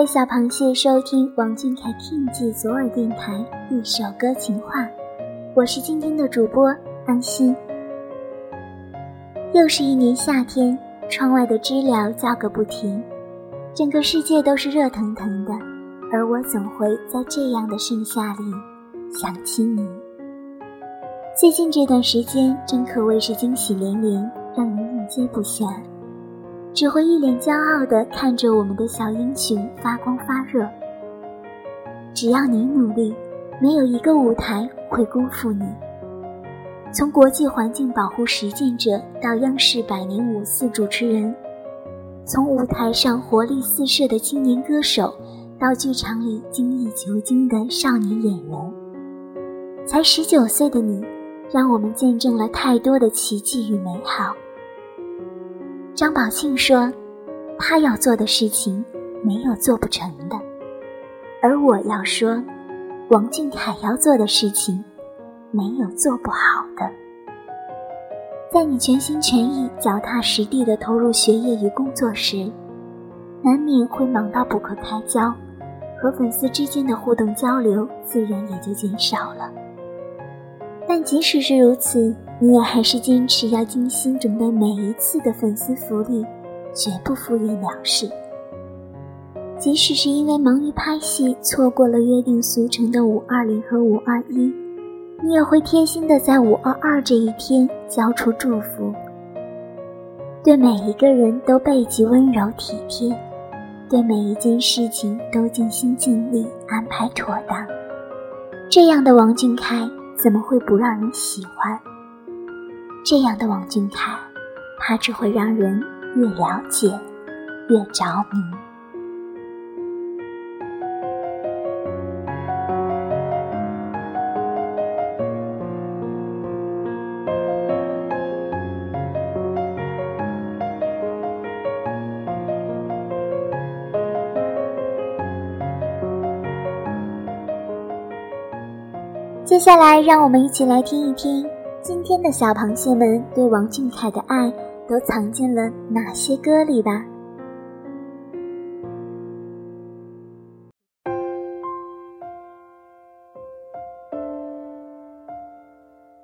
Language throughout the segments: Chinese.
欢迎各位小螃蟹收听王俊凯听记左耳电台一首歌情话，我是今天的主播安心。又是一年夏天，窗外的知了叫个不停，整个世界都是热腾腾的，而我总会在这样的盛夏里想起你。最近这段时间真可谓是惊喜连连，让人应接不暇，只会一脸骄傲地看着我们的小英雄发光发热。只要你努力，没有一个舞台会辜负你。从国际环境保护实践者到央视百年五四主持人，从舞台上活力四射的青年歌手，到剧场里精益求精的少年演员，才十九岁的你，让我们见证了太多的奇迹与美好。张宝庆说：“他要做的事情，没有做不成的。”而我要说，王俊凯要做的事情。没有做不好的。在你全心全意、脚踏实地地投入学业与工作时，难免会忙到不可开交，和粉丝之间的互动交流自然也就减少了。但即使是如此，你也还是坚持要精心准备每一次的粉丝福利，绝不敷衍了事。即使是因为忙于拍戏，错过了约定俗成的五二零和五二一。你也会贴心的在五二二这一天交出祝福，对每一个人都备极温柔体贴，对每一件事情都尽心尽力安排妥当。这样的王俊凯怎么会不让人喜欢？这样的王俊凯，他只会让人越了解越着迷。接下来，让我们一起来听一听今天的小螃蟹们对王俊凯的爱都藏进了哪些歌里吧。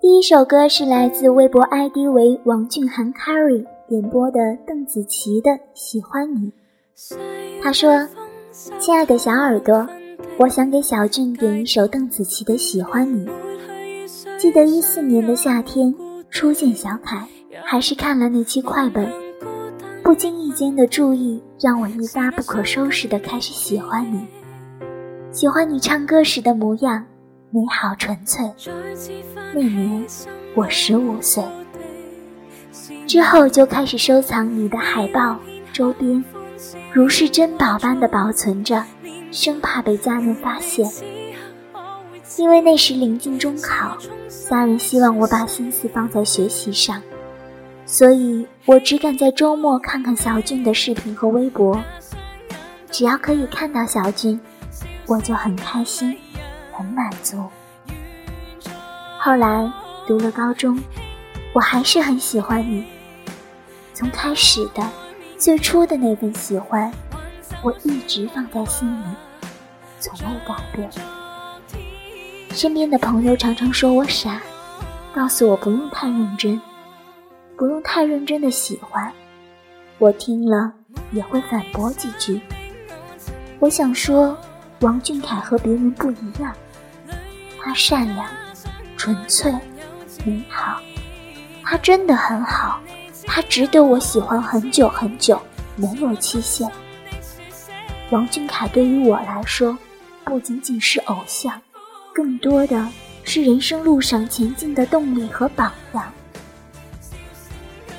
第一首歌是来自微博 ID 为王俊涵 Carry 点播的邓紫棋的《喜欢你》。他说：“亲爱的小耳朵。”我想给小俊点一首邓紫棋的《喜欢你》。记得一四年的夏天初见小凯，还是看了那期快本，不经意间的注意让我一发不可收拾的开始喜欢你。喜欢你唱歌时的模样，美好纯粹。那年我十五岁，之后就开始收藏你的海报、周边，如是珍宝般的保存着。生怕被家人发现，因为那时临近中考，家人希望我把心思放在学习上，所以我只敢在周末看看小俊的视频和微博。只要可以看到小俊，我就很开心，很满足。后来读了高中，我还是很喜欢你，从开始的最初的那份喜欢，我一直放在心里。从未改变。身边的朋友常常说我傻，告诉我不用太认真，不用太认真的喜欢。我听了也会反驳几句。我想说，王俊凯和别人不一样，他善良、纯粹、美好，他真的很好，他值得我喜欢很久很久，没有期限。王俊凯对于我来说，不仅仅是偶像，更多的是人生路上前进的动力和榜样。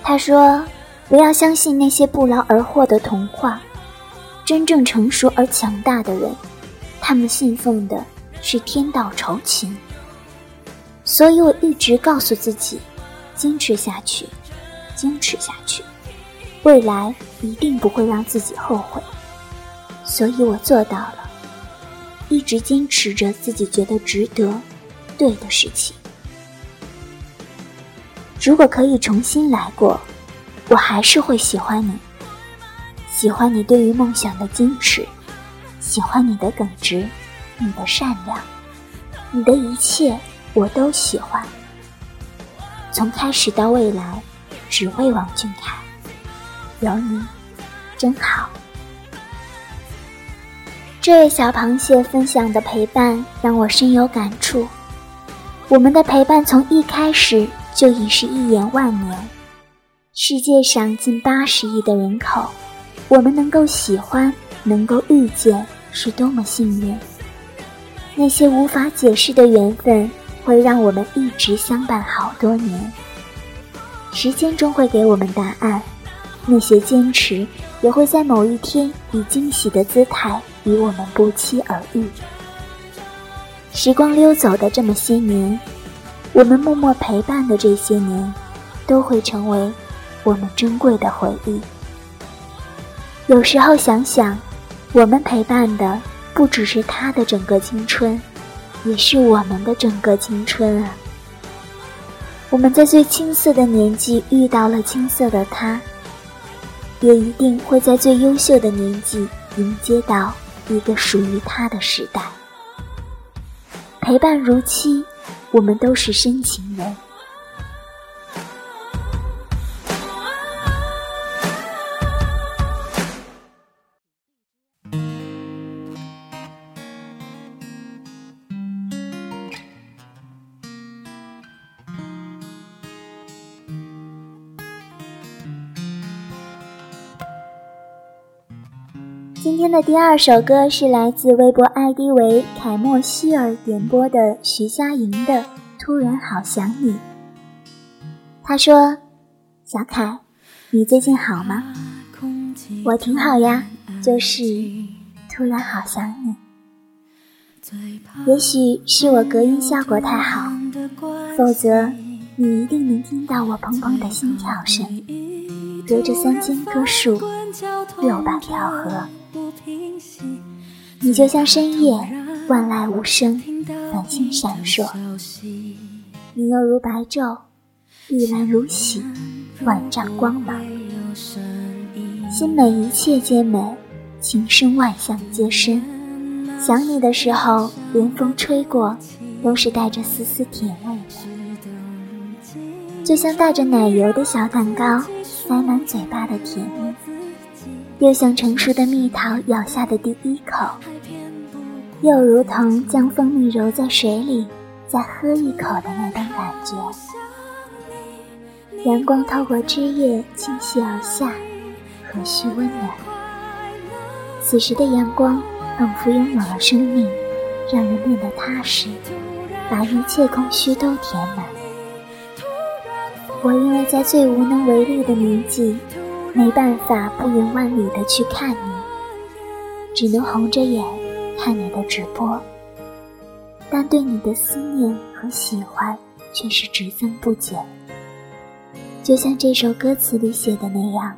他说：“不要相信那些不劳而获的童话，真正成熟而强大的人，他们信奉的是天道酬勤。”所以我一直告诉自己，坚持下去，坚持下去，未来一定不会让自己后悔。所以我做到了，一直坚持着自己觉得值得、对的事情。如果可以重新来过，我还是会喜欢你，喜欢你对于梦想的坚持，喜欢你的耿直，你的善良，你的一切我都喜欢。从开始到未来，只为王俊凯，有你，真好。这位小螃蟹分享的陪伴让我深有感触。我们的陪伴从一开始就已是一眼万年。世界上近八十亿的人口，我们能够喜欢、能够遇见，是多么幸运。那些无法解释的缘分，会让我们一直相伴好多年。时间终会给我们答案。那些坚持，也会在某一天以惊喜的姿态与我们不期而遇。时光溜走的这么些年，我们默默陪伴的这些年，都会成为我们珍贵的回忆。有时候想想，我们陪伴的不只是他的整个青春，也是我们的整个青春啊！我们在最青涩的年纪遇到了青涩的他。也一定会在最优秀的年纪迎接到一个属于他的时代。陪伴如期，我们都是深情人。今天的第二首歌是来自微博 ID 为凯莫希尔点播的徐佳莹的《突然好想你》。他说：“小凯，你最近好吗？我挺好呀，就是突然好想你。也许是我隔音效果太好，否则你一定能听到我砰砰的心跳声。隔着三千棵树，六百条河。”你就像深夜，万籁无声，繁星闪烁；你又如白昼，碧蓝如洗，万丈光芒。心美一切皆美，情深万象皆深。想你的时候，连风吹过，都是带着丝丝甜味的，就像带着奶油的小蛋糕，塞满嘴巴的甜蜜。又像成熟的蜜桃咬下的第一口，又如同将蜂蜜揉在水里再喝一口的那种感觉。阳光透过枝叶倾泻而下，何须温暖？此时的阳光仿佛拥有了生命，让人变得踏实，把一切空虚都填满。我因为在最无能为力的年纪。没办法不远万里的去看你，只能红着眼看你的直播，但对你的思念和喜欢却是只增不减。就像这首歌词里写的那样，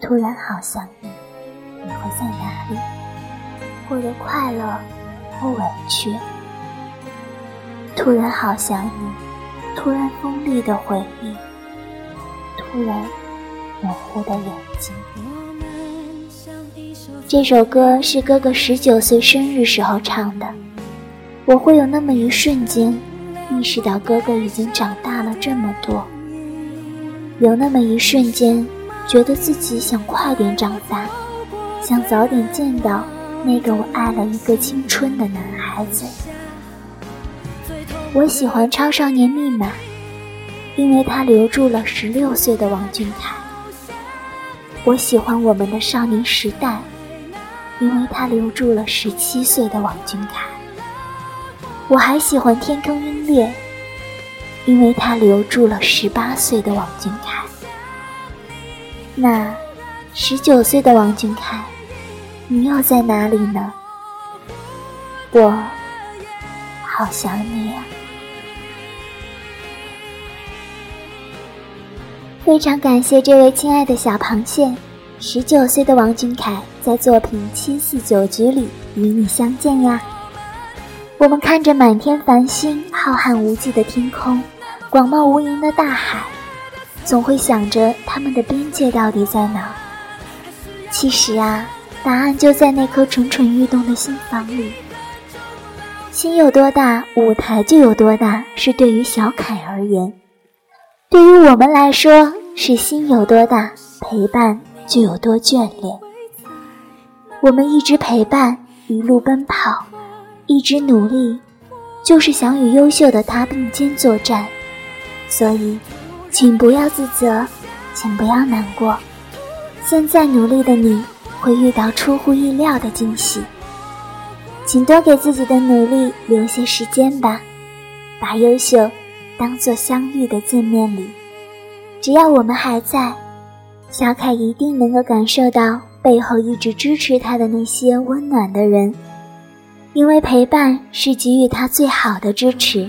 突然好想你，你会在哪里？过得快乐或委屈？突然好想你，突然锋利的回忆，突然。模糊的眼睛。这首歌是哥哥十九岁生日时候唱的。我会有那么一瞬间，意识到哥哥已经长大了这么多。有那么一瞬间，觉得自己想快点长大，想早点见到那个我爱了一个青春的男孩子。我喜欢《超少年密码》，因为它留住了十六岁的王俊凯。我喜欢《我们的少年时代》，因为他留住了十七岁的王俊凯。我还喜欢《天坑鹰猎》，因为他留住了十八岁的王俊凯。那十九岁的王俊凯，你又在哪里呢？我好想你呀！非常感谢这位亲爱的小螃蟹，十九岁的王俊凯在作品《七四九局》里与你相见呀。我们看着满天繁星、浩瀚无际的天空、广袤无垠的大海，总会想着他们的边界到底在哪？其实啊，答案就在那颗蠢蠢欲动的心房里。心有多大，舞台就有多大，是对于小凯而言。对于我们来说，是心有多大，陪伴就有多眷恋。我们一直陪伴，一路奔跑，一直努力，就是想与优秀的他并肩作战。所以，请不要自责，请不要难过。现在努力的你，会遇到出乎意料的惊喜。请多给自己的努力留些时间吧，把优秀。当做相遇的见面礼，只要我们还在，小凯一定能够感受到背后一直支持他的那些温暖的人，因为陪伴是给予他最好的支持。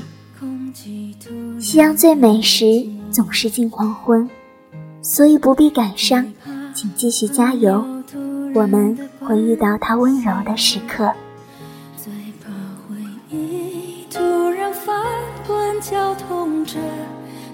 夕阳最美时总是近黄昏，所以不必感伤，请继续加油，我们会遇到他温柔的时刻。最怕回忆突然翻滚绞痛着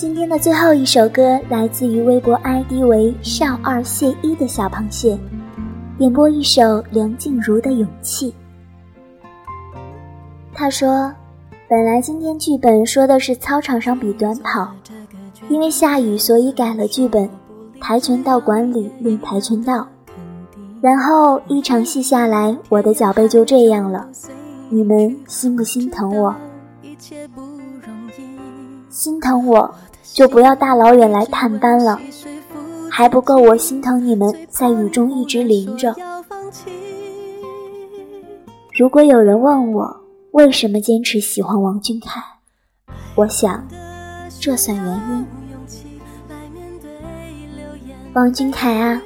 今天的最后一首歌来自于微博 ID 为少二谢一的小螃蟹，点播一首梁静茹的《勇气》。他说：“本来今天剧本说的是操场上比短跑，因为下雨，所以改了剧本，跆拳道馆里练跆拳道。然后一场戏下来，我的脚背就这样了。你们心不心疼我？心疼我。”就不要大老远来探班了，还不够我心疼你们在雨中一直淋着。如果有人问我为什么坚持喜欢王俊凯，我想这算原因。王俊凯啊，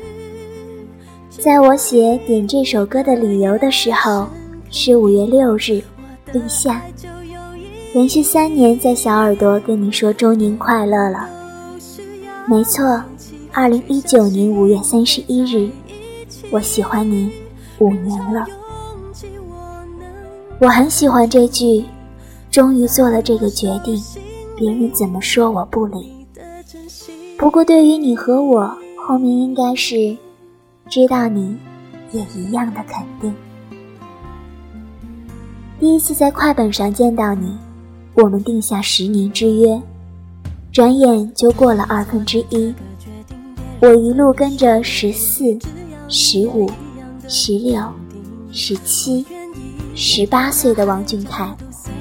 在我写点这首歌的理由的时候，是五月六日，立夏。连续三年在小耳朵跟你说周年快乐了，没错，二零一九年五月三十一日，我喜欢你五年了。我很喜欢这句，终于做了这个决定，别人怎么说我不理。不过对于你和我，后面应该是，知道你也一样的肯定。第一次在快本上见到你。我们定下十年之约，转眼就过了二分之一。我一路跟着十四、十五、十六、十七、十八岁的王俊凯，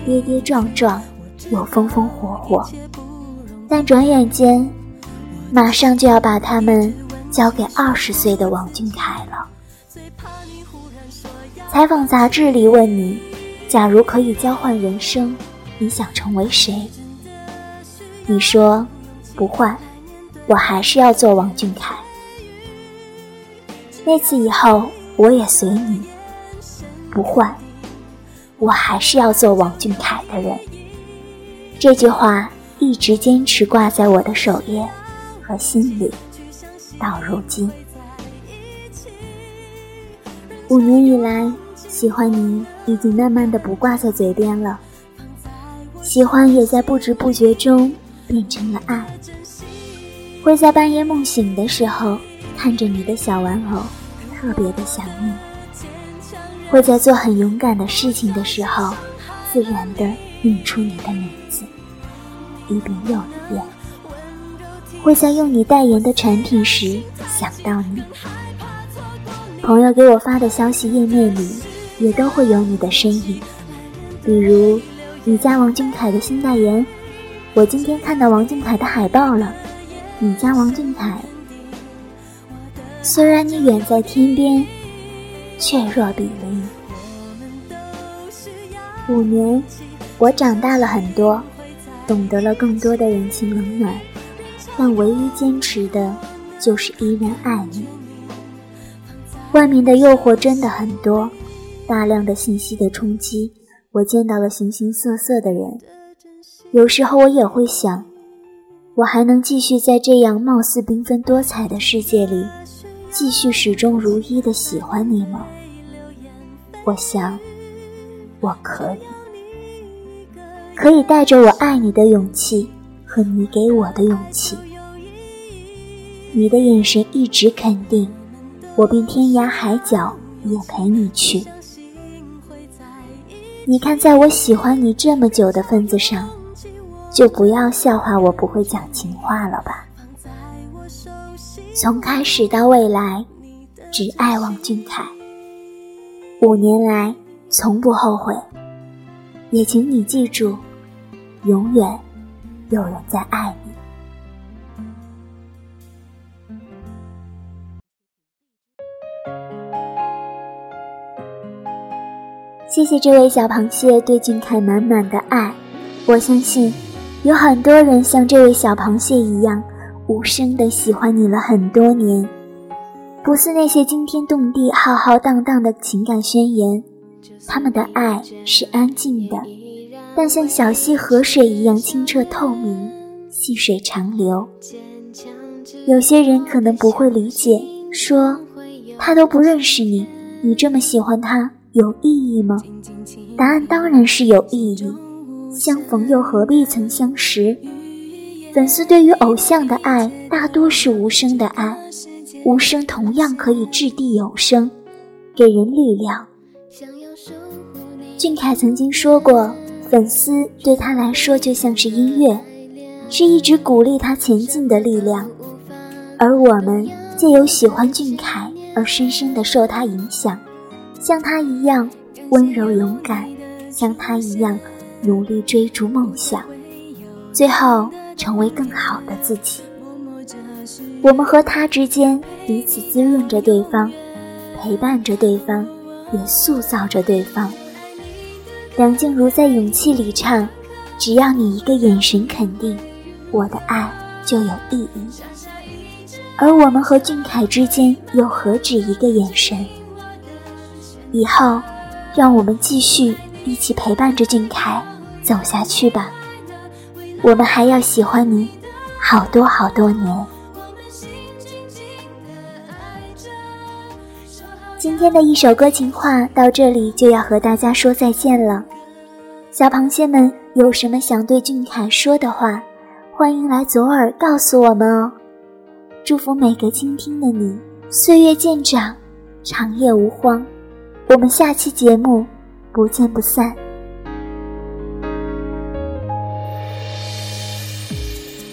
跌跌撞撞又风风火火，但转眼间，马上就要把他们交给二十岁的王俊凯了。采访杂志里问你：假如可以交换人生？你想成为谁？你说不换，我还是要做王俊凯。那次以后，我也随你，不换，我还是要做王俊凯的人。这句话一直坚持挂在我的首页和心里，到如今。五年以来，喜欢你已经慢慢的不挂在嘴边了，喜欢也在不知不觉中变成了爱。会在半夜梦醒的时候，看着你的小玩偶，特别的想你。会在做很勇敢的事情的时候，自然的念出你的名字，一遍又一遍。会在用你代言的产品时想到你。朋友给我发的消息页面里，也都会有你的身影。比如，你家王俊凯的新代言，我今天看到王俊凯的海报了。你家王俊凯，虽然你远在天边，却若比邻。五年，我长大了很多，懂得了更多的人情冷暖，但唯一坚持的，就是依然爱你。外面的诱惑真的很多，大量的信息的冲击，我见到了形形色色的人。有时候我也会想，我还能继续在这样貌似缤纷多彩的世界里，继续始终如一的喜欢你吗？我想，我可以，可以带着我爱你的勇气和你给我的勇气。你的眼神一直肯定。我便天涯海角也陪你去。你看，在我喜欢你这么久的份子上，就不要笑话我不会讲情话了吧？从开始到未来，只爱王俊凯。五年来从不后悔，也请你记住，永远有人在爱你。谢谢这位小螃蟹对俊凯满满的爱，我相信有很多人像这位小螃蟹一样，无声的喜欢你了很多年。不似那些惊天动地、浩浩荡荡的情感宣言，他们的爱是安静的，但像小溪河水一样清澈透明，细水长流。有些人可能不会理解，说他都不认识你，你这么喜欢他。有意义吗？答案当然是有意义。相逢又何必曾相识？粉丝对于偶像的爱大多是无声的爱，无声同样可以掷地有声，给人力量。俊凯曾经说过，粉丝对他来说就像是音乐，是一直鼓励他前进的力量。而我们借由喜欢俊凯而深深的受他影响。像他一样温柔勇敢，像他一样努力追逐梦想，最后成为更好的自己。我们和他之间彼此滋润着对方，陪伴着对方，也塑造着对方。梁静茹在《勇气》里唱：“只要你一个眼神肯定，我的爱就有意义。”而我们和俊凯之间又何止一个眼神？以后，让我们继续一起陪伴着俊凯走下去吧。我们还要喜欢你好多好多年。今天的一首歌情话到这里就要和大家说再见了。小螃蟹们有什么想对俊凯说的话，欢迎来左耳告诉我们哦。祝福每个倾听的你，岁月渐长，长夜无荒。我们下期节目不见不散。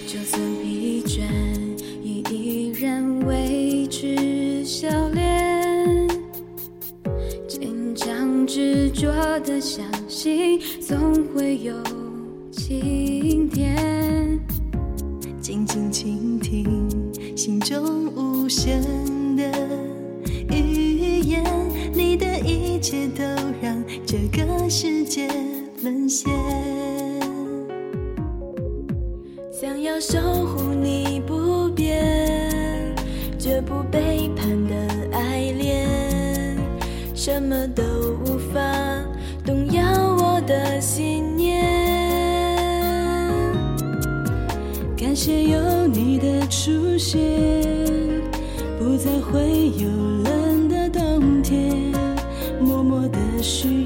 就算疲倦，也依然维持笑脸，坚强执着的相信，总会有晴天。静静倾听心中无限一切都让这个世界沦陷。想要守护你不变。绝不背叛的爱恋，什么都无法动摇我的信念。感谢有你的出现，不再会有许